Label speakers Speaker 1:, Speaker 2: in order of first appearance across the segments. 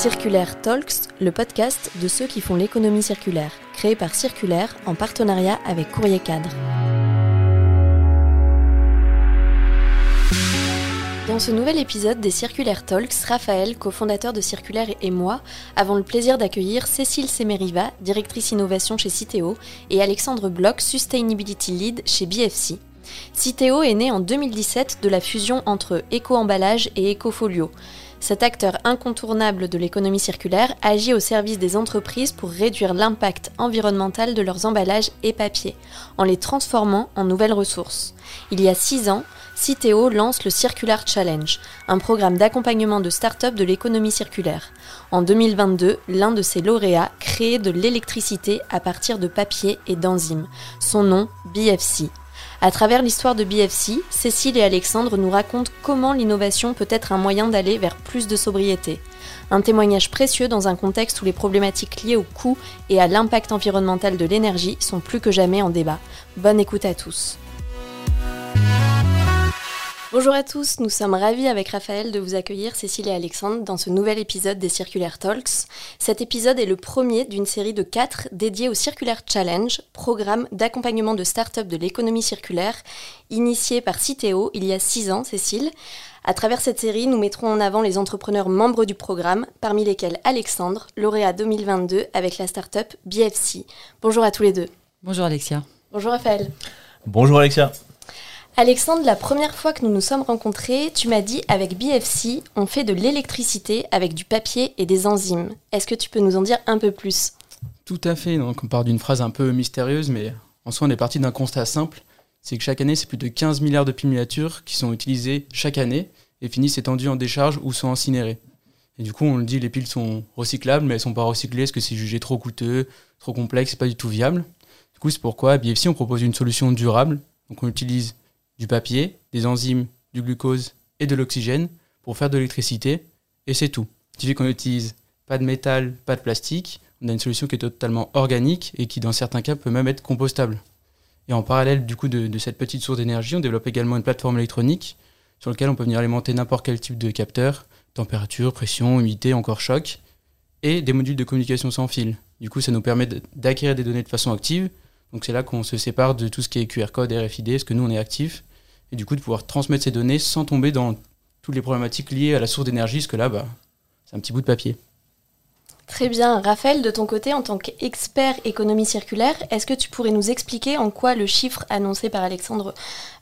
Speaker 1: Circulaire Talks, le podcast de ceux qui font l'économie circulaire, créé par Circulaire en partenariat avec Courrier Cadre. Dans ce nouvel épisode des Circulaire Talks, Raphaël, cofondateur de Circulaire et moi avons le plaisir d'accueillir Cécile Semeriva, directrice innovation chez Citeo, et Alexandre Bloch, Sustainability Lead chez BFC. Citeo est né en 2017 de la fusion entre Eco-emballage et Ecofolio. Cet acteur incontournable de l'économie circulaire agit au service des entreprises pour réduire l'impact environnemental de leurs emballages et papiers, en les transformant en nouvelles ressources. Il y a six ans, Citeo lance le Circular Challenge, un programme d'accompagnement de start-up de l'économie circulaire. En 2022, l'un de ses lauréats créait de l'électricité à partir de papier et d'enzymes. Son nom, BFC. À travers l'histoire de BFC, Cécile et Alexandre nous racontent comment l'innovation peut être un moyen d'aller vers plus de sobriété. Un témoignage précieux dans un contexte où les problématiques liées au coût et à l'impact environnemental de l'énergie sont plus que jamais en débat. Bonne écoute à tous. Bonjour à tous, nous sommes ravis avec Raphaël de vous accueillir, Cécile et Alexandre, dans ce nouvel épisode des Circulaire Talks. Cet épisode est le premier d'une série de quatre dédiés au Circulaire Challenge, programme d'accompagnement de start-up de l'économie circulaire, initié par Citeo il y a six ans, Cécile. À travers cette série, nous mettrons en avant les entrepreneurs membres du programme, parmi lesquels Alexandre, lauréat 2022 avec la start-up BFC. Bonjour à tous les deux.
Speaker 2: Bonjour Alexia.
Speaker 1: Bonjour Raphaël.
Speaker 3: Bonjour Alexia.
Speaker 1: Alexandre, la première fois que nous nous sommes rencontrés, tu m'as dit avec BFC, on fait de l'électricité avec du papier et des enzymes. Est-ce que tu peux nous en dire un peu plus?
Speaker 4: Tout à fait. Donc on part d'une phrase un peu mystérieuse, mais en soi on est parti d'un constat simple. C'est que chaque année, c'est plus de 15 milliards de piles miniatures qui sont utilisées chaque année et finissent étendues en décharge ou sont incinérées. Et du coup, on le dit, les piles sont recyclables, mais elles sont pas recyclées parce que c'est jugé trop coûteux, trop complexe, pas du tout viable. Du coup, c'est pourquoi à BFC, on propose une solution durable. Donc on utilise du papier, des enzymes, du glucose et de l'oxygène pour faire de l'électricité, et c'est tout. Ce qui fait qu'on n'utilise pas de métal, pas de plastique, on a une solution qui est totalement organique et qui dans certains cas peut même être compostable. Et en parallèle du coup de, cette petite source d'énergie, on développe également une plateforme électronique sur laquelle on peut venir alimenter n'importe quel type de capteur, température, pression, humidité, encore choc, et des modules de communication sans fil. Du coup, ça nous permet d'acquérir des données de façon active. Donc c'est là qu'on se sépare de tout ce qui est QR code, RFID, parce que nous on est actif, et du coup de pouvoir transmettre ces données sans tomber dans toutes les problématiques liées à la source d'énergie, parce que là, bah, c'est un petit bout de papier.
Speaker 1: Très bien. Raphaël, de ton côté, en tant qu'expert économie circulaire, est-ce que tu pourrais nous expliquer en quoi le chiffre annoncé par Alexandre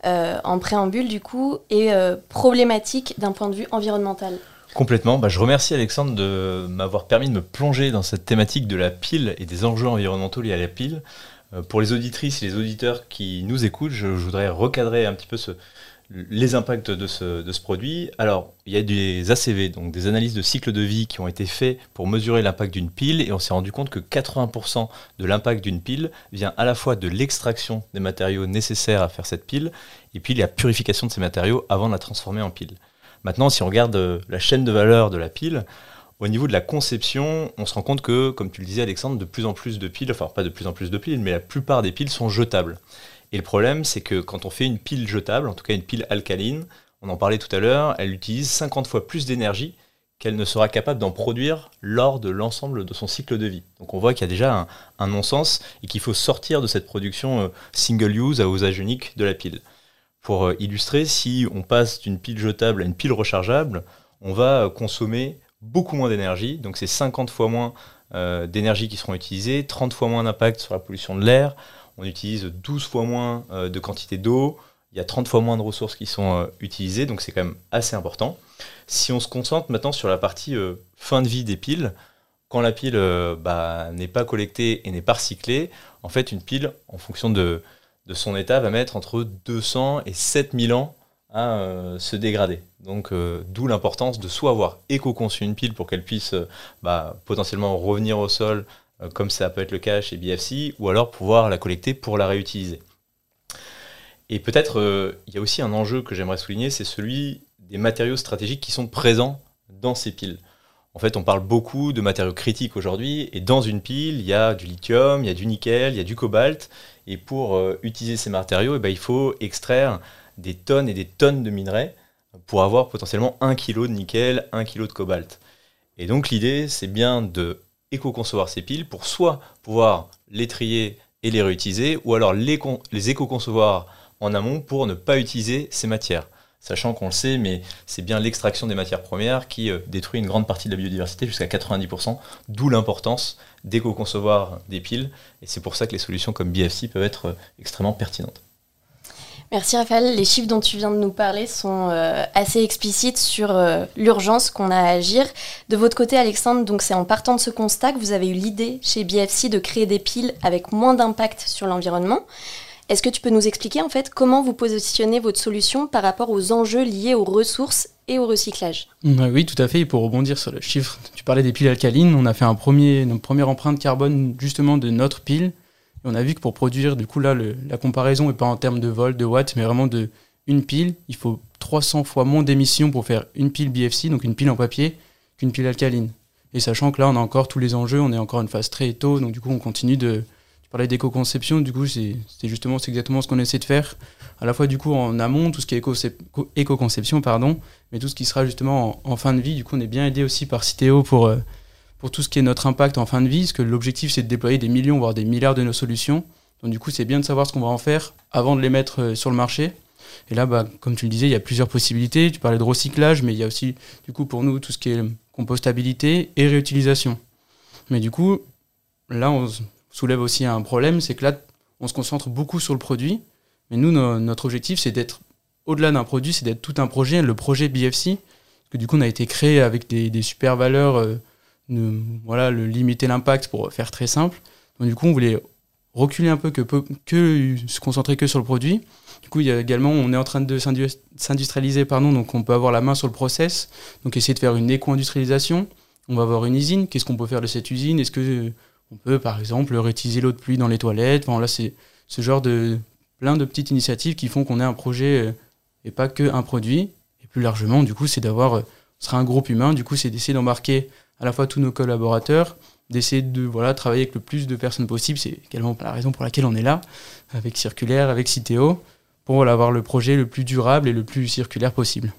Speaker 1: euh, en préambule, du coup, est euh, problématique d'un point de vue environnemental?
Speaker 3: Complètement. Bah, je remercie Alexandre de m'avoir permis de me plonger dans cette thématique de la pile et des enjeux environnementaux liés à la pile. Euh, pour les auditrices et les auditeurs qui nous écoutent, je, voudrais recadrer un petit peu les impacts de ce, produit. Alors, il y a des ACV, donc des analyses de cycle de vie qui ont été faits pour mesurer l'impact d'une pile et on s'est rendu compte que 80% de l'impact d'une pile vient à la fois de l'extraction des matériaux nécessaires à faire cette pile et puis la purification de ces matériaux avant de la transformer en pile. Maintenant, si on regarde euh, la chaîne de valeur de la pile, au niveau de la conception, on se rend compte que, comme tu le disais Alexandre, de plus en plus de piles, enfin pas de plus en plus de piles, mais la plupart des piles sont jetables. Et le problème, c'est que quand on fait une pile jetable, en tout cas une pile alcaline, on en parlait tout à l'heure, elle utilise 50 fois plus d'énergie qu'elle ne sera capable d'en produire lors de l'ensemble de son cycle de vie. Donc on voit qu'il y a déjà un, non-sens et qu'il faut sortir de cette production euh, single-use à usage unique de la pile. Pour euh, illustrer, si on passe d'une pile jetable à une pile rechargeable, on va euh, consommer beaucoup moins d'énergie, donc c'est 50 fois moins euh, d'énergie qui seront utilisées, 30 fois moins d'impact sur la pollution de l'air, on utilise 12 fois moins euh, de quantité d'eau, il y a 30 fois moins de ressources qui sont euh, utilisées, donc c'est quand même assez important. Si on se concentre maintenant sur la partie fin de vie des piles, quand la pile bah, n'est pas collectée et n'est pas recyclée, en fait une pile, en fonction de, de son état, va mettre entre 200 et 7000 ans à euh, se dégrader. Donc euh, d'où l'importance de soit avoir éco-conçu une pile pour qu'elle puisse euh, bah, potentiellement revenir au sol, comme ça peut être le cas chez BFC, ou alors pouvoir la collecter pour la réutiliser. Et peut-être il y a aussi un enjeu que j'aimerais souligner, c'est celui des matériaux stratégiques qui sont présents dans ces piles. En fait, on parle beaucoup de matériaux critiques aujourd'hui, et dans une pile, il y a du lithium, il y a du nickel, il y a du cobalt, et pour utiliser ces matériaux, eh ben, il faut extraire des tonnes et des tonnes de minerais pour avoir potentiellement 1 kg de nickel, 1 kg de cobalt. Et donc l'idée, c'est bien de éco-concevoir ces piles pour soit pouvoir les trier et les réutiliser, ou alors les, les éco-concevoir en amont pour ne pas utiliser ces matières. Sachant qu'on le sait, mais c'est bien l'extraction des matières premières qui euh, détruit une grande partie de la biodiversité, jusqu'à 90%, d'où l'importance d'éco-concevoir des piles. Et c'est pour ça que les solutions comme BFC peuvent être euh, extrêmement pertinentes.
Speaker 1: Merci Raphaël. Les chiffres dont tu viens de nous parler sont euh, assez explicites sur l'urgence qu'on a à agir. De votre côté, Alexandre, c'est en partant de ce constat que vous avez eu l'idée chez BFC de créer des piles avec moins d'impact sur l'environnement. Est-ce que tu peux nous expliquer en fait comment vous positionnez votre solution par rapport aux enjeux liés aux ressources et au recyclage?
Speaker 4: Oui, tout à fait. Et pour rebondir sur le chiffre, tu parlais des piles alcalines. On a fait un premier, une première empreinte carbone justement de notre pile. Et on a vu que pour produire, du coup là, la comparaison n'est pas en termes de volts, de watts, mais vraiment de une pile. Il faut 300 fois moins d'émissions pour faire une pile BFC, donc une pile en papier, qu'une pile alcaline. Et sachant que là, on a encore tous les enjeux, on est encore une phase très tôt, donc du coup, on continue de, parlais d'éco-conception, du coup, c'est justement, c'est exactement ce qu'on essaie de faire, à la fois du coup en amont, tout ce qui est éco-conception, pardon, mais tout ce qui sera justement en, fin de vie. Du coup, on est bien aidé aussi par Citeo pour, euh, pour tout ce qui est notre impact en fin de vie, parce que l'objectif, c'est de déployer des millions, voire des milliards de nos solutions. Donc, du coup, c'est bien de savoir ce qu'on va en faire avant de les mettre euh, sur le marché. Et là, bah, comme tu le disais, il y a plusieurs possibilités. Tu parlais de recyclage, mais il y a aussi, du coup, pour nous, tout ce qui est compostabilité et réutilisation. Mais du coup, là, on, soulève aussi un problème, c'est que là, on se concentre beaucoup sur le produit, mais nous, notre objectif, c'est d'être au-delà d'un produit, c'est d'être tout un projet, le projet BFC, parce que du coup, on a été créé avec des, super valeurs, euh, voilà, le limiter l'impact pour faire très simple. Du coup, on voulait reculer un peu, que, que se concentrer que sur le produit. Du coup, il y a également, on est en train de s'industrialiser, pardon, donc on peut avoir la main sur le process, donc essayer de faire une éco-industrialisation. On va avoir une usine, qu'est-ce qu'on peut faire de cette usine? Est-ce que on peut par exemple réutiliser l'eau de pluie dans les toilettes? Enfin, là, c'est ce genre de plein de petites initiatives qui font qu'on ait un projet euh, et pas que un produit. Et plus largement, du coup, c'est d'avoir, euh, ce sera un groupe humain. Du coup, c'est d'essayer d'embarquer à la fois tous nos collaborateurs, d'essayer de voilà travailler avec le plus de personnes possible. C'est également la raison pour laquelle on est là, avec Circulaire, avec Citeo, pour avoir le projet le plus durable et le plus circulaire possible.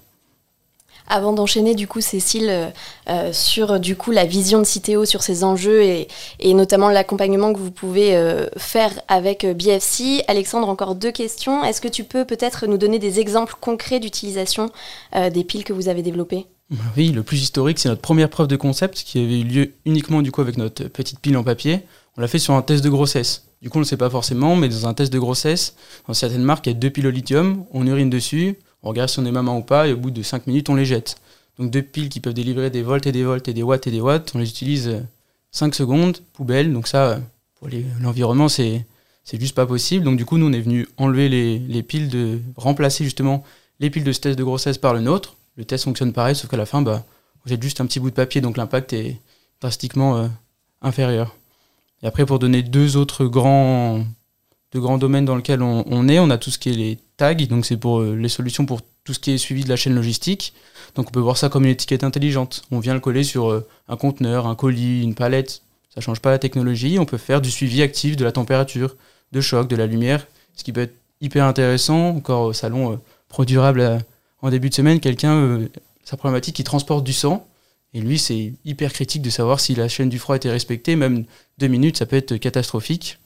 Speaker 1: Avant d'enchaîner, du coup, Cécile, euh, euh, sur la vision de Citeo sur ces enjeux et, notamment l'accompagnement que vous pouvez euh, faire avec BFC, Alexandre, encore deux questions. Est-ce que tu peux peut-être nous donner des exemples concrets d'utilisation des piles que vous avez développées?
Speaker 4: Oui, le plus historique, c'est notre première preuve de concept qui avait eu lieu uniquement du coup avec notre petite pile en papier. On l'a fait sur un test de grossesse. Du coup, on ne le sait pas forcément, mais dans un test de grossesse, dans certaines marques, il y a deux piles au lithium, on urine dessus, on regarde si on est maman ou pas, et au bout de 5 minutes, on les jette. Donc deux piles qui peuvent délivrer des volts et des volts et des watts et des watts, on les utilise 5 secondes, poubelle. Donc ça, pour l'environnement, c'est juste pas possible. Donc du coup, nous, on est venu enlever les, piles de... remplacer justement les piles de ce test de grossesse par le nôtre. Le test fonctionne pareil, sauf qu'à la fin, bah, jette juste un petit bout de papier, donc l'impact est drastiquement euh, inférieur. Et après, pour donner deux autres grands, deux grands domaines dans lesquels on, est, on a tout ce qui est les donc c'est pour euh, les solutions pour tout ce qui est suivi de la chaîne logistique. Donc on peut voir ça comme une étiquette intelligente. On vient le coller sur euh, un conteneur, un colis, une palette. Ça change pas la technologie. On peut faire du suivi actif de la température, de choc, de la lumière, ce qui peut être hyper intéressant. Encore au salon euh, Pro Durable en début de semaine, quelqu'un, sa problématique, il transporte du sang. Et lui, c'est hyper critique de savoir si la chaîne du froid était respectée. Même deux minutes, ça peut être catastrophique.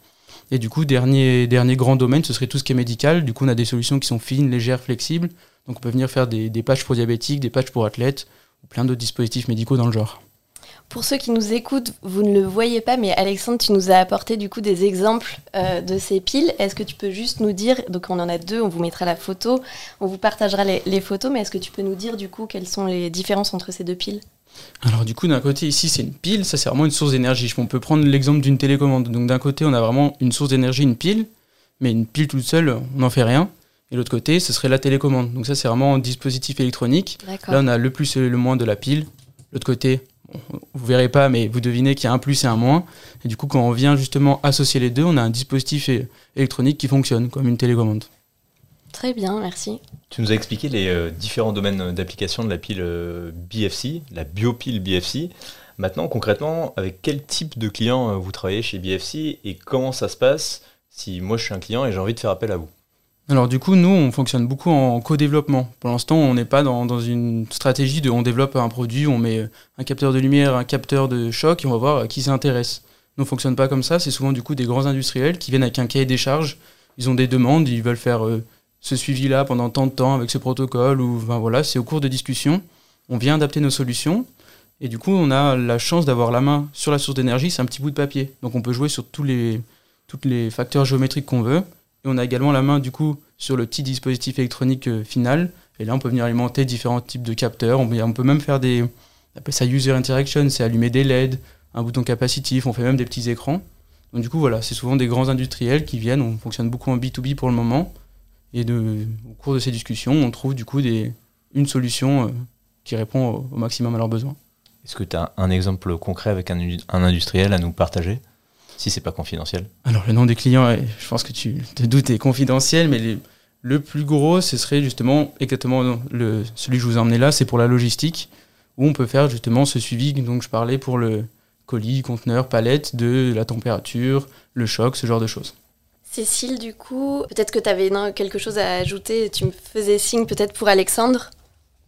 Speaker 4: Et du coup, dernier, dernier grand domaine, ce serait tout ce qui est médical. Du coup, on a des solutions qui sont fines, légères, flexibles. Donc on peut venir faire des, des patchs pour diabétiques, des patchs pour athlètes, ou plein d'autres dispositifs médicaux dans le genre.
Speaker 1: Pour ceux qui nous écoutent, vous ne le voyez pas, mais Alexandre, tu nous as apporté du coup des exemples euh, de ces piles. Est-ce que tu peux juste nous dire, donc on en a deux, on vous mettra la photo, on vous partagera les, les photos, mais est-ce que tu peux nous dire du coup quelles sont les différences entre ces deux piles?
Speaker 4: Alors du coup, d'un côté, ici, c'est une pile, ça c'est vraiment une source d'énergie. On peut prendre l'exemple d'une télécommande. Donc d'un côté, on a vraiment une source d'énergie, une pile, mais une pile toute seule, on n'en fait rien. Et l'autre côté, ce serait la télécommande. Donc ça, c'est vraiment un dispositif électronique. Là, on a le plus et le moins de la pile. L'autre côté, vous verrez pas, mais vous devinez qu'il y a un plus et un moins. Et du coup, quand on vient justement associer les deux, on a un dispositif électronique qui fonctionne comme une télécommande.
Speaker 1: Très bien, merci.
Speaker 3: Tu nous as expliqué les euh, différents domaines d'application de la pile euh, BFC, la biopile BFC. Maintenant, concrètement, avec quel type de client euh, vous travaillez chez BFC et comment ça se passe si moi je suis un client et j'ai envie de faire appel à vous?
Speaker 4: Alors du coup, nous, on fonctionne beaucoup en co-développement. Pour l'instant, on n'est pas dans, une stratégie de on développe un produit, on met un capteur de lumière, un capteur de choc et on va voir qui s'intéresse. Nous, on fonctionne pas comme ça. C'est souvent du coup des grands industriels qui viennent avec un cahier des charges. Ils ont des demandes, ils veulent faire euh, ce suivi-là pendant tant de temps avec ce protocole. Ou ben, voilà, c'est au cours de discussion. On vient adapter nos solutions. Et du coup, on a la chance d'avoir la main sur la source d'énergie. C'est un petit bout de papier. Donc on peut jouer sur tous les facteurs géométriques qu'on veut. Et on a également la main du coup sur le petit dispositif électronique euh, final. Et là, on peut venir alimenter différents types de capteurs. On, peut même faire des. On appelle ça user interaction, c'est allumer des LED, un bouton capacitif, on fait même des petits écrans. Donc du coup, voilà, c'est souvent des grands industriels qui viennent. On fonctionne beaucoup en B2B pour le moment. Et au cours de ces discussions, on trouve du coup une solution euh, qui répond au, maximum à leurs besoins.
Speaker 3: Est-ce que tu as un exemple concret avec un industriel à nous partager? Si c'est pas confidentiel.
Speaker 4: Alors le nom des clients, je pense que tu te doutes, est confidentiel, mais le plus gros, ce serait justement exactement le, celui que je vous ai emmené là, c'est pour la logistique, où on peut faire justement ce suivi. Dont je parlais pour le colis, conteneur, palette, de la température, le choc, ce genre de choses.
Speaker 1: Cécile, du coup, peut-être que tu avais quelque chose à ajouter, tu me faisais signe peut-être pour Alexandre?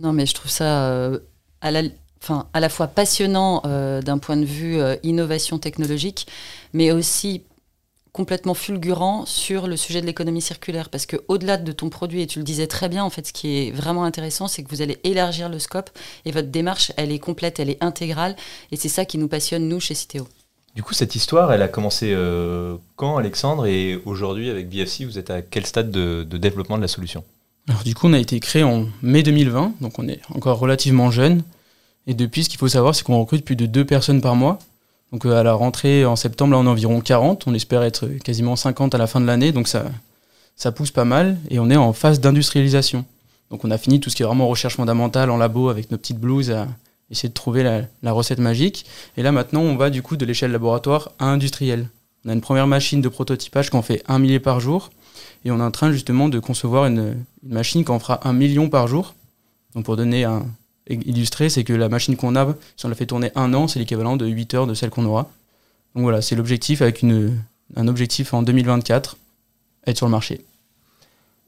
Speaker 2: Non, mais je trouve ça euh, à la enfin, à la fois passionnant euh, d'un point de vue euh, innovation technologique, mais aussi complètement fulgurant sur le sujet de l'économie circulaire. Parce que au-delà de ton produit, et tu le disais très bien, en fait, ce qui est vraiment intéressant, c'est que vous allez élargir le scope et votre démarche, elle est complète, elle est intégrale. Et c'est ça qui nous passionne, nous, chez Citeo.
Speaker 3: Du coup, cette histoire, elle a commencé euh, quand, Alexandre? Et aujourd'hui, avec BFC, vous êtes à quel stade de, de développement de la solution?
Speaker 4: Alors, du coup, on a été créé en mai 2020, donc on est encore relativement jeune. Et depuis, ce qu'il faut savoir, c'est qu'on recrute plus de deux personnes par mois. Donc euh, à la rentrée en septembre, là, on a environ 40. On espère être quasiment 50 à la fin de l'année. Donc ça, ça pousse pas mal. Et on est en phase d'industrialisation. Donc on a fini tout ce qui est vraiment recherche fondamentale en labo avec nos petites blouses à essayer de trouver la, recette magique. Et là maintenant, on va du coup de l'échelle laboratoire à industriel. On a une première machine de prototypage qu'on fait un millier par jour. Et on est en train justement de concevoir une, une machine qui en fera un million par jour. Donc pour donner un, illustré, c'est que la machine qu'on a, si on la fait tourner un an, c'est l'équivalent de 8 heures de celle qu'on aura. Donc voilà, c'est l'objectif avec une, un objectif en 2024, être sur le marché.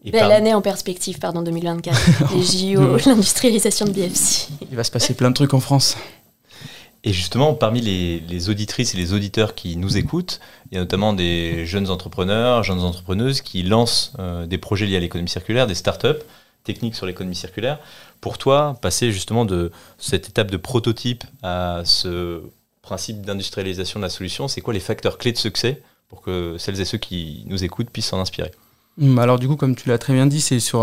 Speaker 1: Belle année en perspective, pardon, 2024. Les JO, l'industrialisation de BFC.
Speaker 4: Il va se passer plein de trucs en France.
Speaker 3: Et justement, parmi les, auditrices et les auditeurs qui nous écoutent, il y a notamment des jeunes entrepreneurs, jeunes entrepreneuses qui lancent euh, des projets liés à l'économie circulaire, des startups techniques sur l'économie circulaire. Pour toi, passer justement de cette étape de prototype à ce principe d'industrialisation de la solution, c'est quoi les facteurs clés de succès pour que celles et ceux qui nous écoutent puissent s'en inspirer?
Speaker 4: Hum, Alors du coup, comme tu l'as très bien dit, c'est sur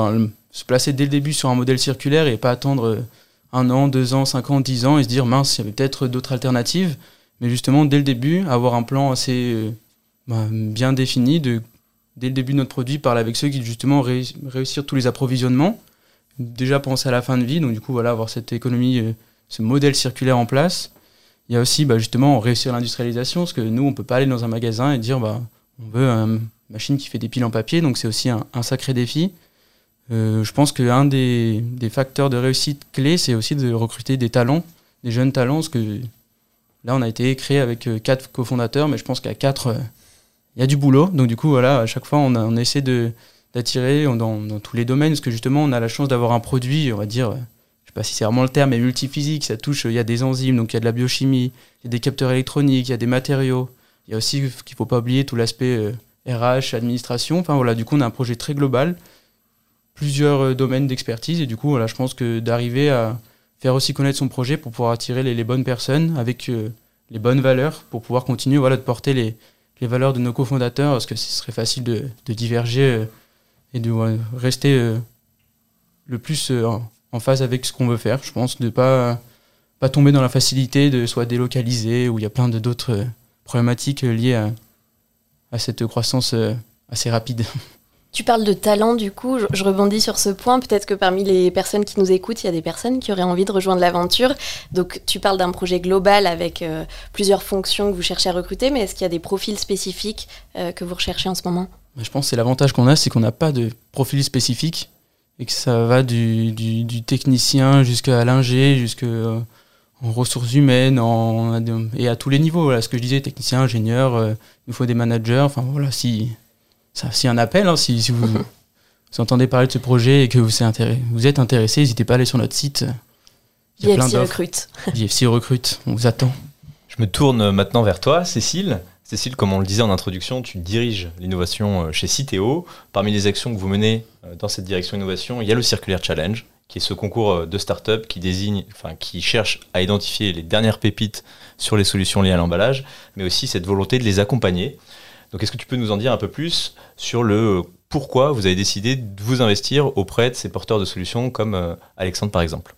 Speaker 4: se placer dès le début sur un modèle circulaire et pas attendre un an, deux ans, cinq ans, dix ans et se dire mince, il y avait peut-être d'autres alternatives. Mais justement, dès le début, avoir un plan assez euh, bah, bien défini de dès le début de notre produit, parler avec ceux qui justement réussir tous les approvisionnements déjà penser à la fin de vie, donc du coup, voilà, avoir cette économie, euh, ce modèle circulaire en place. Il y a aussi bah, justement réussir l'industrialisation, parce que nous, on peut pas aller dans un magasin et dire bah, on veut une machine qui fait des piles en papier, donc c'est aussi un, sacré défi. Euh, je pense qu'un des, des, facteurs de réussite clés, c'est aussi de recruter des talents, des jeunes talents, parce que là, on a été créé avec euh, quatre cofondateurs, mais je pense qu'à quatre, il y a du boulot. Donc du coup, voilà, à chaque fois, on, essaie d'attirer dans, tous les domaines, parce que justement, on a la chance d'avoir un produit, on va dire, je sais pas si c'est vraiment le terme, mais multiphysique, ça touche, il y a des enzymes, donc il y a de la biochimie, il y a des capteurs électroniques, il y a des matériaux, il y a aussi, qu'il faut pas oublier, tout l'aspect RH, euh, administration, enfin voilà, du coup, on a un projet très global, plusieurs euh, domaines d'expertise, et du coup, voilà, je pense que d'arriver à faire aussi connaître son projet pour pouvoir attirer les, bonnes personnes avec euh, les bonnes valeurs, pour pouvoir continuer voilà, de porter les, les valeurs de nos cofondateurs, parce que ce serait facile de, de diverger et de rester euh, le plus euh, en phase avec ce qu'on veut faire. Je pense de pas pas tomber dans la facilité de soit délocaliser ou il y a plein d'autres euh, problématiques liées à, à cette croissance assez rapide.
Speaker 1: Tu parles de talent, du coup, je, rebondis sur ce point. Peut-être que parmi les personnes qui nous écoutent, il y a des personnes qui auraient envie de rejoindre l'aventure. Donc, tu parles d'un projet global avec plusieurs fonctions que vous cherchez à recruter, mais est-ce qu'il y a des profils spécifiques que vous recherchez en ce moment?
Speaker 4: Je pense que l'avantage qu'on a, c'est qu'on n'a pas de profil spécifique et que ça va du, technicien jusqu'à l'ingé, jusqu'en euh, ressources humaines et à tous les niveaux. Ce que je disais, technicien, ingénieur, euh, il nous faut des managers. Enfin voilà, si, ça, si un appel, hein, si, si, vous, vous entendez parler de ce projet et que vous, vous êtes intéressé, n'hésitez pas à aller sur notre site.
Speaker 1: Il y a JFC Recrute.
Speaker 4: JFC Recrute, on vous attend.
Speaker 3: Je me tourne maintenant vers toi, Cécile. Cécile, comme on le disait en introduction, tu diriges l'innovation euh, chez Citeo. Parmi les actions que vous menez euh, dans cette direction innovation, il y a le Circulaire Challenge, qui est ce concours euh, de start-up qui désigne, enfin, qui cherche à identifier les dernières pépites sur les solutions liées à l'emballage, mais aussi cette volonté de les accompagner. Donc, est-ce que tu peux nous en dire un peu plus sur le pourquoi vous avez décidé de vous investir auprès de ces porteurs de solutions comme Alexandre par exemple?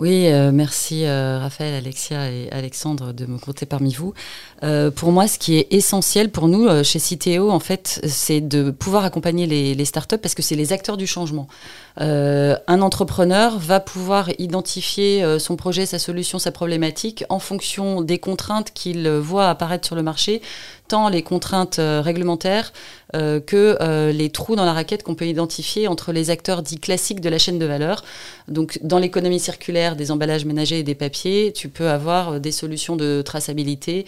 Speaker 2: Oui, euh, merci euh, Raphaël, Alexia et Alexandre de me compter parmi vous. Euh, pour moi, ce qui est essentiel pour nous chez Citeo, en fait, c'est de pouvoir accompagner les, startups parce que c'est les acteurs du changement. Un entrepreneur va pouvoir identifier son projet, sa solution, sa problématique en fonction des contraintes qu'il voit apparaître sur le marché, tant les contraintes euh, réglementaires euh, que euh, les trous dans la raquette qu'on peut identifier entre les acteurs dits classiques de la chaîne de valeur. Donc, dans l'économie circulaire des emballages ménagers et des papiers, tu peux avoir des solutions de traçabilité,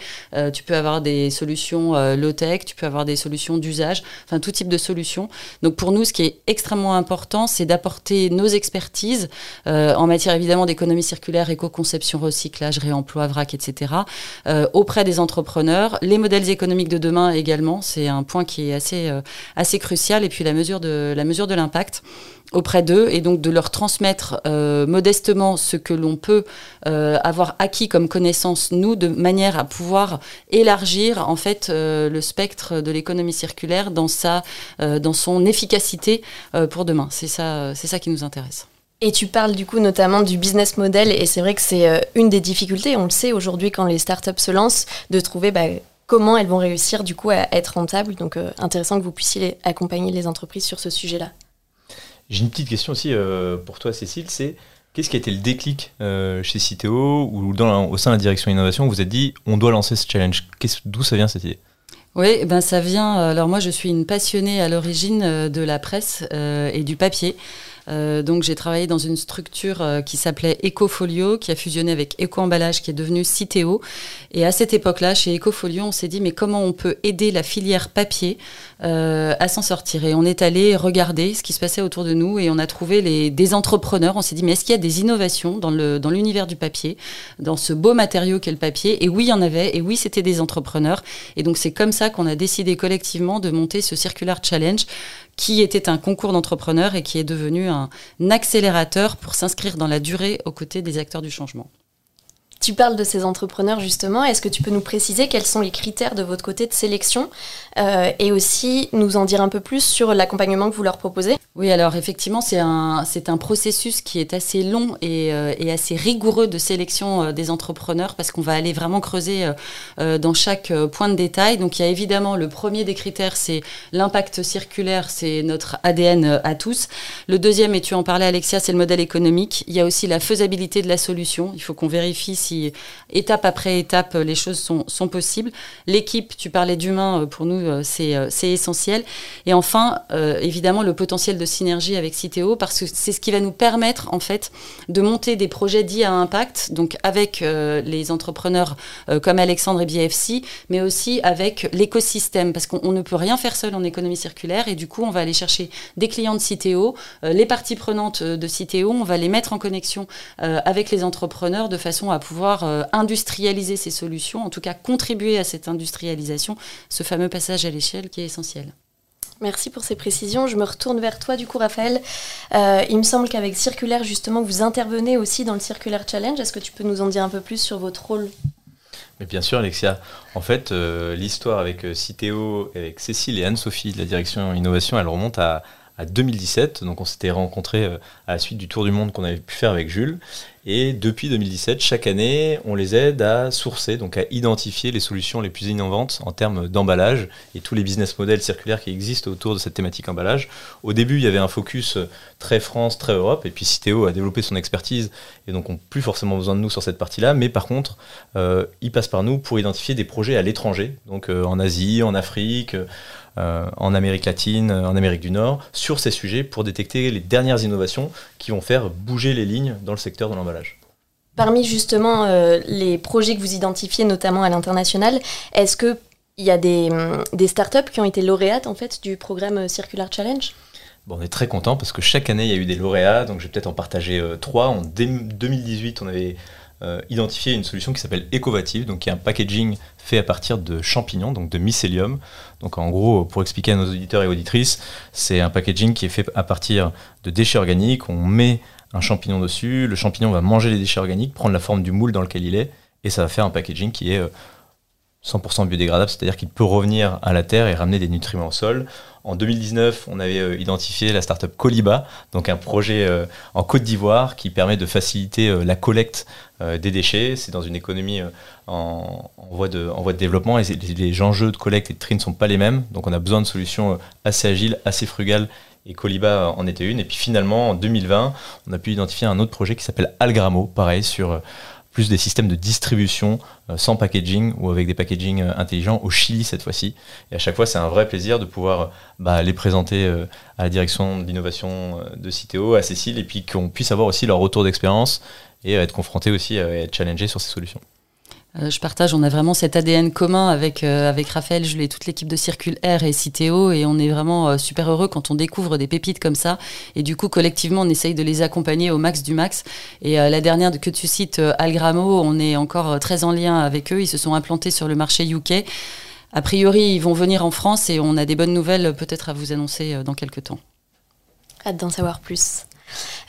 Speaker 2: tu peux avoir des solutions low-tech, tu peux avoir des solutions d'usage, enfin tout type de solutions. Donc, pour nous, ce qui est extrêmement important, c'est d'apporter nos expertises en matière évidemment d'économie circulaire, éco-conception, recyclage, réemploi, vrac, etc., auprès des entrepreneurs, les modèles économiques de demain également, c'est un point qui est assez, euh, assez crucial. Et puis la mesure de l'impact auprès d'eux et donc de leur transmettre euh, modestement ce que l'on peut euh, avoir acquis comme connaissance nous de manière à pouvoir élargir en fait le spectre de l'économie circulaire dans sa dans son efficacité pour demain c'est ça c'est ça qui nous intéresse
Speaker 1: et tu parles du coup notamment du business model et c'est vrai que c'est une des difficultés, on le sait aujourd'hui quand les startups se lancent, de trouver bah, comment elles vont réussir du coup à être rentables. Donc euh, intéressant que vous puissiez accompagner les entreprises sur ce sujet-là.
Speaker 3: J'ai une petite question aussi euh, pour toi Cécile, c'est qu'est-ce qui a été le déclic euh, chez Citeo ou dans au sein de la direction innovation vous êtes dit on doit lancer ce challenge? D'où ça vient cette idée?
Speaker 2: Oui, ben ça vient. Alors moi, je suis une passionnée à l'origine de la presse et du papier. Euh, donc j'ai travaillé dans une structure euh, qui s'appelait Ecofolio, qui a fusionné avec Eco-emballage, qui est devenu Citeo. Et à cette époque-là, chez Ecofolio, on s'est dit mais comment on peut aider la filière papier euh, à s'en sortir? Et on est allé regarder ce qui se passait autour de nous et on a trouvé les, des entrepreneurs. On s'est dit mais est-ce qu'il y a des innovations dans le dans l'univers du papier, dans ce beau matériau qu'est le papier? Et oui, il y en avait. Et oui, c'était des entrepreneurs. Et donc c'est comme ça qu'on a décidé collectivement de monter ce Circular Challenge qui était un concours d'entrepreneurs et qui est devenu un accélérateur pour s'inscrire dans la durée aux côtés des acteurs du changement.
Speaker 1: Tu parles de ces entrepreneurs justement. Est-ce que tu peux nous préciser quels sont les critères de votre côté de sélection euh, et aussi nous en dire un peu plus sur l'accompagnement que vous leur proposez?
Speaker 2: Oui, alors effectivement, c'est un, c'est un processus qui est assez long et, euh, assez rigoureux de sélection euh, des entrepreneurs parce qu'on va aller vraiment creuser dans chaque point de détail. Donc il y a évidemment le premier des critères, c'est l'impact circulaire, c'est notre ADN à tous. Le deuxième, et tu en parlais Alexia, c'est le modèle économique. Il y a aussi la faisabilité de la solution. Il faut qu'on vérifie si étape après étape, les choses sont, sont possibles. L'équipe, tu parlais d'humain, euh, pour nous, euh, euh, c'est essentiel. Et enfin, évidemment, le potentiel de synergie avec Citeo, parce que c'est ce qui va nous permettre, en fait, de monter des projets dits à impact, donc avec les entrepreneurs comme Alexandre et BFC, mais aussi avec l'écosystème, parce qu'on ne peut rien faire seul en économie circulaire, et du coup, on va aller chercher des clients de Citeo, les parties prenantes de Citeo, on va les mettre en connexion avec les entrepreneurs de façon à pouvoir euh, industrialiser ces solutions, en tout cas contribuer à cette industrialisation, ce fameux passage à l'échelle qui est essentiel.
Speaker 1: Merci pour ces précisions. Je me retourne vers toi, du coup, Raphaël. Euh, il me semble qu'avec Circulaire, justement, vous intervenez aussi dans le Circulaire Challenge. Est-ce que tu peux nous en dire un peu plus sur votre rôle?
Speaker 3: Mais bien sûr, Alexia. En fait, euh, l'histoire avec Citeo, avec Cécile et Anne-Sophie de la direction innovation, elle remonte à, à 2017. Donc on s'était rencontrés à la suite du tour du monde qu'on avait pu faire avec Jules. Et depuis 2017, chaque année, on les aide à sourcer, donc à identifier les solutions les plus innovantes en termes d'emballage et tous les business models circulaires qui existent autour de cette thématique emballage. Au début, il y avait un focus très France, très Europe, et puis Citeo a développé son expertise et donc on n'a plus forcément besoin de nous sur cette partie-là, mais par contre, euh, ils passent par nous pour identifier des projets à l'étranger, donc euh, en Asie, en Afrique. Euh, en Amérique latine, en Amérique du Nord, sur ces sujets pour détecter les dernières innovations qui vont faire bouger les lignes dans le secteur de l'emballage.
Speaker 1: Parmi justement euh, les projets que vous identifiez, notamment à l'international, est-ce qu'il y a des, hum, des startups qui ont été lauréates en fait du programme Circular Challenge?
Speaker 3: Bon, on est très content parce que chaque année, il y a eu des lauréats. Donc, je vais peut-être en partager trois. En 2018, on avait identifié une solution qui s'appelle Ecovative, donc qui est un packaging fait à partir de champignons, donc de mycélium. Donc en gros, pour expliquer à nos auditeurs et auditrices, c'est un packaging qui est fait à partir de déchets organiques. On met un champignon dessus, le champignon va manger les déchets organiques, prendre la forme du moule dans lequel il est, et ça va faire un packaging qui est 100% biodégradable, c'est-à-dire qu'il peut revenir à la terre et ramener des nutriments au sol. En 2019, on avait euh, identifié la startup Coliba, donc un projet euh, en Côte d'Ivoire qui permet de faciliter euh, la collecte des déchets. C'est dans une économie en, voie de, développement et les, enjeux de collecte et de tri ne sont pas les mêmes. Donc on a besoin de solutions assez agiles, assez frugales et Coliba en était une. Et puis finalement, en 2020, on a pu identifier un autre projet qui s'appelle Algramo, pareil, sur plus des systèmes de distribution euh, sans packaging ou avec des packaging euh, intelligents au Chili cette fois-ci. Et à chaque fois, c'est un vrai plaisir de pouvoir bah, les présenter euh, à la direction d'innovation de Citeo, à Cécile, et puis qu'on puisse avoir aussi leur retour d'expérience et être confronté aussi à être challengé sur ces solutions.
Speaker 2: Euh, je partage, on a vraiment cet ADN commun avec, euh, avec Raphaël, Jules et toute l'équipe de Circule R et Citeo et on est vraiment euh, super heureux quand on découvre des pépites comme ça et du coup collectivement on essaye de les accompagner au max du max et la dernière que tu cites, Algramo, on est encore très en lien avec eux, ils se sont implantés sur le marché UK. A priori, ils vont venir en France et on a des bonnes nouvelles peut-être à vous annoncer dans quelques temps.
Speaker 1: Hâte d'en savoir plus.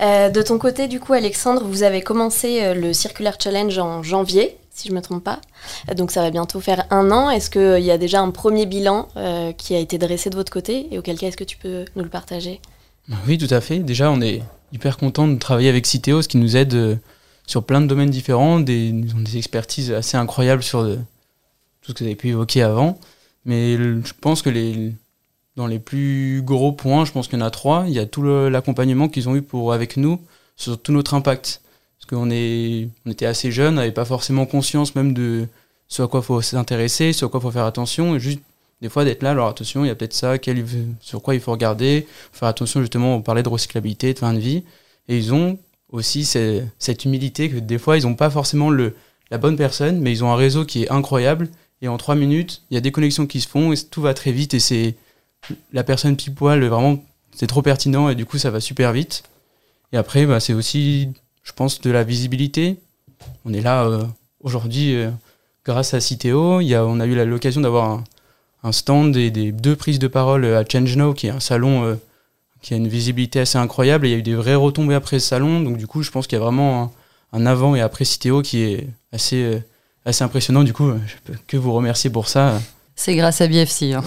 Speaker 1: de ton côté, du coup, Alexandre, vous avez commencé le Circular Challenge en janvier si je ne me trompe pas. Donc ça va bientôt faire un an. Est-ce qu'il y a déjà un premier bilan euh, qui a été dressé de votre côté? Et auquel cas, est-ce que tu peux nous le partager?
Speaker 4: Oui, tout à fait. Déjà, on est hyper content de travailler avec Citeo, ce qui nous aide euh, sur plein de domaines différents. Des, ils ont des expertises assez incroyables sur tout ce que vous avez pu évoquer avant. Mais je pense que dans les plus gros points, je pense qu'il y en a trois. Il y a tout l'accompagnement qu'ils ont eu pour, avec nous sur tout notre impact. Parce qu'on on était assez jeunes, on n'avait pas forcément conscience même de ce à quoi faut s'intéresser, ce à quoi faut faire attention. Et juste des fois d'être là, alors attention, il y a peut-être ça, sur quoi il faut regarder, faire attention justement, on parlait de recyclabilité, de fin de vie. Et ils ont aussi cette humilité que des fois, ils n'ont pas forcément le, la bonne personne, mais ils ont un réseau qui est incroyable. Et en trois minutes, il y a des connexions qui se font et tout va très vite. Et c'est la personne pile poil, vraiment, c'est trop pertinent et du coup, ça va super vite. Et après, bah, c'est aussi je pense, de la visibilité. On est là euh, aujourd'hui euh, grâce à Citeo. Il y a, on a eu l'occasion d'avoir un, stand et des deux prises de parole à Change Now, qui est un salon euh, qui a une visibilité assez incroyable. il y a eu des vraies retombées après ce salon. Donc du coup, je pense qu'il y a vraiment un, avant et après Citeo qui est assez, assez impressionnant. Du coup, je peux que vous remercier pour ça.
Speaker 2: C'est grâce à BFC. Hein.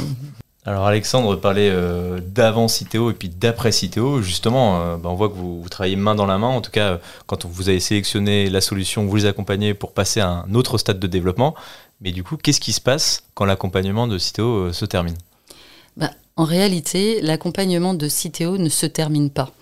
Speaker 3: Alors Alexandre parlait euh, d'avant Citeo et puis d'après Citeo. Justement, euh, bah, on voit que vous, travaillez main dans la main. En tout cas, quand vous avez sélectionné la solution, vous les accompagnez pour passer à un autre stade de développement. Mais du coup, qu'est-ce qui se passe quand l'accompagnement de Citeo euh, se termine?
Speaker 2: Bah, En réalité, l'accompagnement de Citeo ne se termine pas.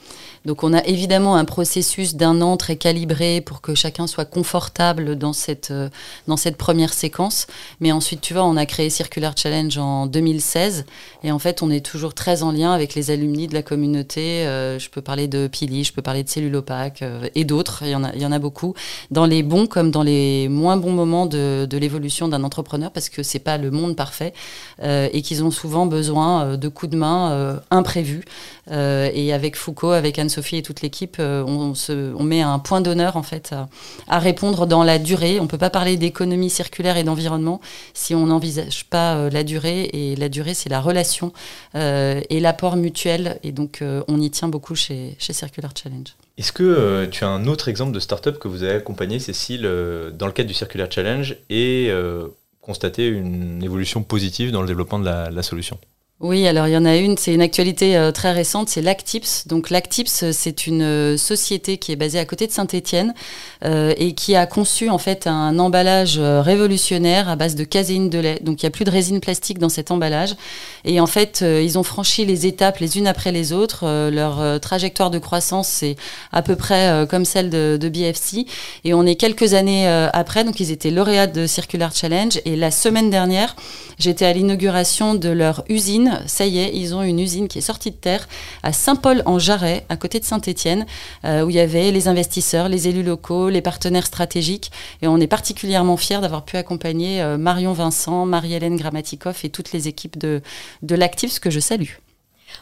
Speaker 2: Donc on a évidemment un processus d'un an très calibré pour que chacun soit confortable dans cette, euh, dans cette première séquence. Mais ensuite, tu vois, on a créé Circular Challenge en 2016 et en fait, on est toujours très en lien avec les alumni de la communauté. Euh, je peux parler de Pili, je peux parler de Cellule Opaque euh, et d'autres, il, y en a, beaucoup, dans les bons comme dans les moins bons moments de, l'évolution d'un entrepreneur parce que c'est pas le monde parfait et qu'ils ont souvent besoin de coups de main imprévus. et avec Foucault, avec Anne Sophie et toute l'équipe, euh, on, met un point d'honneur en fait à, répondre dans la durée. On ne peut pas parler d'économie circulaire et d'environnement si on n'envisage pas euh, la durée. Et la durée, c'est la relation euh, et l'apport mutuel. Et donc, on y tient beaucoup chez, chez Circular Challenge.
Speaker 3: Est-ce que tu as un autre exemple de startup que vous avez accompagné, Cécile, dans le cadre du Circular Challenge et constaté une évolution positive dans le développement de la solution?
Speaker 2: Oui, alors il y en a une, c'est une actualité euh, très récente, c'est Lactips. Donc Lactips, euh, c'est une euh, société qui est basée à côté de Saint-Étienne et qui a conçu en fait un emballage révolutionnaire à base de caséine de lait. Donc il n'y a plus de résine plastique dans cet emballage. Et en fait, ils ont franchi les étapes les unes après les autres. leur trajectoire de croissance, c'est à peu près comme celle de, de, BFC. Et on est quelques années après, donc ils étaient lauréats de Circular Challenge. Et la semaine dernière, j'étais à l'inauguration de leur usine ça y est, ils ont une usine qui est sortie de terre à Saint-Paul-en-Jarret, à côté de Saint-Étienne, euh, où il y avait les investisseurs, les élus locaux, les partenaires stratégiques. Et on est particulièrement fiers d'avoir pu accompagner euh, Marion Vincent, Marie-Hélène Grammatikoff et toutes les équipes de, de l'Active, ce que je salue.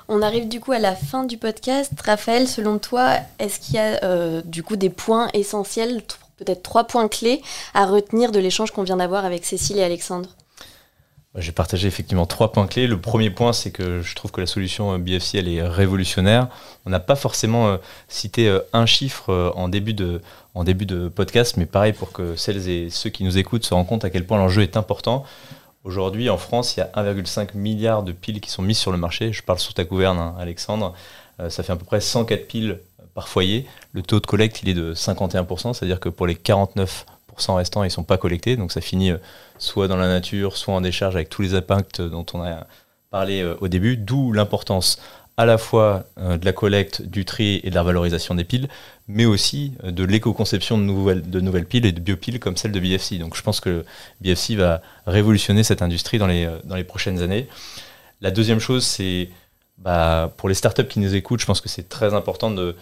Speaker 1: On arrive du coup à la fin du podcast. Raphaël, selon toi, est-ce qu'il y a euh, du coup des points essentiels, peut-être trois points clés à retenir de l'échange qu'on vient d'avoir avec Cécile et Alexandre?
Speaker 3: J'ai partagé effectivement trois points clés. Le premier point, c'est que je trouve que la solution euh, BFC, elle est révolutionnaire. On n'a pas forcément euh, cité euh, un chiffre en début, de, en début de podcast, mais pareil pour que celles et ceux qui nous écoutent se rendent compte à quel point l'enjeu est important. Aujourd'hui, en France, il y a 1,5 milliard de piles qui sont mises sur le marché. Je parle sous ta gouverne, hein, Alexandre. ça fait à peu près 104 piles par foyer. Le taux de collecte, il est de 51%, c'est-à-dire que pour les 49 restants, ils sont pas collectés. Donc ça finit euh, soit dans la nature, soit en décharge avec tous les impacts dont on a parlé euh, au début. D'où l'importance à la fois euh, de la collecte, du tri et de la valorisation des piles, mais aussi de l'éco-conception de nouvelles, de nouvelles piles et de biopiles comme celle de BFC. Donc je pense que BFC va révolutionner cette industrie dans les, dans les prochaines années. La deuxième chose, c'est bah, pour les startups qui nous écoutent, je pense que c'est très important de,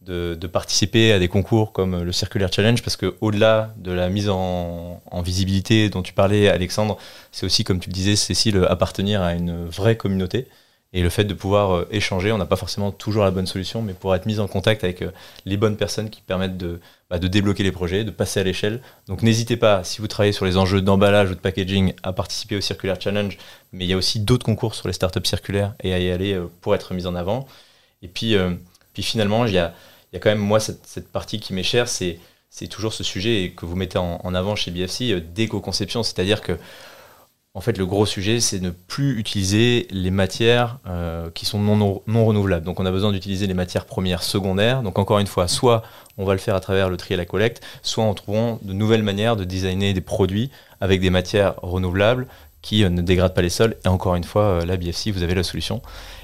Speaker 3: de, participer à des concours comme le Circulaire Challenge parce que au-delà de la mise en, visibilité dont tu parlais Alexandre, c'est aussi comme tu le disais Cécile appartenir à une vraie communauté et le fait de pouvoir euh, échanger, on n'a pas forcément toujours la bonne solution, mais pour être mis en contact avec euh, les bonnes personnes qui permettent de, bah, de débloquer les projets, de passer à l'échelle. Donc n'hésitez pas, si vous travaillez sur les enjeux d'emballage ou de packaging, à participer au Circulaire Challenge, mais il y a aussi d'autres concours sur les startups circulaires et à y aller euh, pour être mis en avant. Et puis, puis finalement, il y a, quand même, moi, cette, partie qui m'est chère, c'est, c'est toujours ce sujet que vous mettez en, avant chez BFC, euh, d'éco-conception. C'est-à-dire que, en fait, le gros sujet, c'est ne plus utiliser les matières euh, qui sont non, non, renouvelables. Donc, on a besoin d'utiliser les matières premières secondaires. Donc, encore une fois, soit on va le faire à travers le tri et la collecte, soit en trouvant de nouvelles manières de designer des produits avec des matières renouvelables qui euh, ne dégradent pas les sols. Et encore une fois, la BFC, vous avez la solution.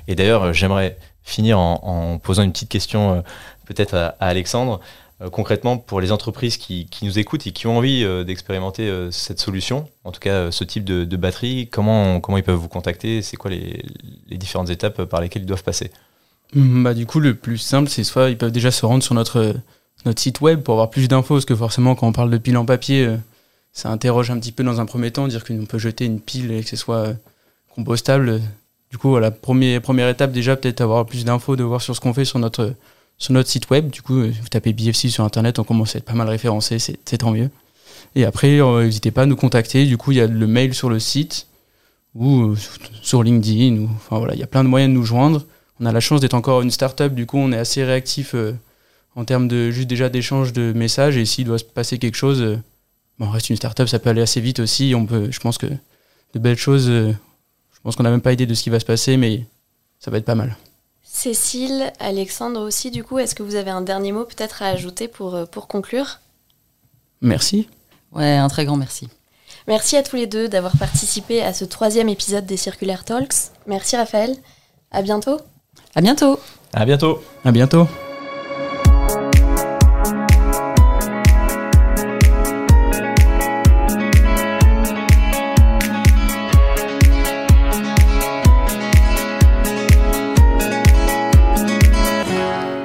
Speaker 3: Et d'ailleurs, j'aimerais finir en, posant une petite question euh, peut-être à, Alexandre. Euh, concrètement, pour les entreprises qui, nous écoutent et qui ont envie euh, d'expérimenter cette solution, en tout cas ce type de, batterie, comment, comment ils peuvent vous contacter? C'est quoi les, différentes étapes par lesquelles ils doivent passer?
Speaker 4: Mmh, bah, Du coup, le plus simple, c'est soit ils peuvent déjà se rendre sur notre, notre site web pour avoir plus d'infos, parce que forcément, quand on parle de pile en papier, ça interroge un petit peu dans un premier temps, dire qu'on peut jeter une pile et que ce soit compostable, du coup, la première, étape, déjà, peut-être avoir plus d'infos, de voir sur ce qu'on fait sur notre, sur notre site web. Du coup, vous tapez BFC sur Internet, on commence à être pas mal référencé, c'est tant mieux. Et après, euh, n'hésitez pas à nous contacter. Du coup, il y a le mail sur le site ou euh, sur LinkedIn. Enfin voilà, il y a plein de moyens de nous joindre. On a la chance d'être encore une start-up, du coup, on est assez réactif euh, en termes de juste déjà d'échange de messages. Et s'il doit se passer quelque chose, bon, on reste une start-up, ça peut aller assez vite aussi. On peut, je pense que de belles choses pense qu'on n'a même pas idée de ce qui va se passer, mais ça va être pas mal.
Speaker 1: Cécile, Alexandre aussi, du coup, est-ce que vous avez un dernier mot peut-être à ajouter pour, euh, pour conclure?
Speaker 4: Merci.
Speaker 2: Ouais, un très grand merci.
Speaker 1: Merci à tous les deux d'avoir participé à ce troisième épisode des Circulaire Talks. Merci Raphaël. À bientôt.
Speaker 2: À bientôt.
Speaker 3: À bientôt.
Speaker 4: À bientôt.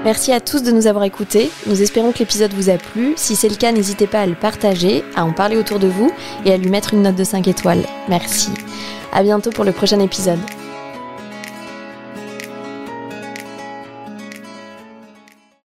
Speaker 1: Merci à tous de nous avoir écoutés. Nous espérons que l'épisode vous a plu. Si c'est le cas, n'hésitez pas à le partager, à en parler autour de vous et à lui mettre une note de 5 étoiles. Merci. À bientôt pour le prochain épisode.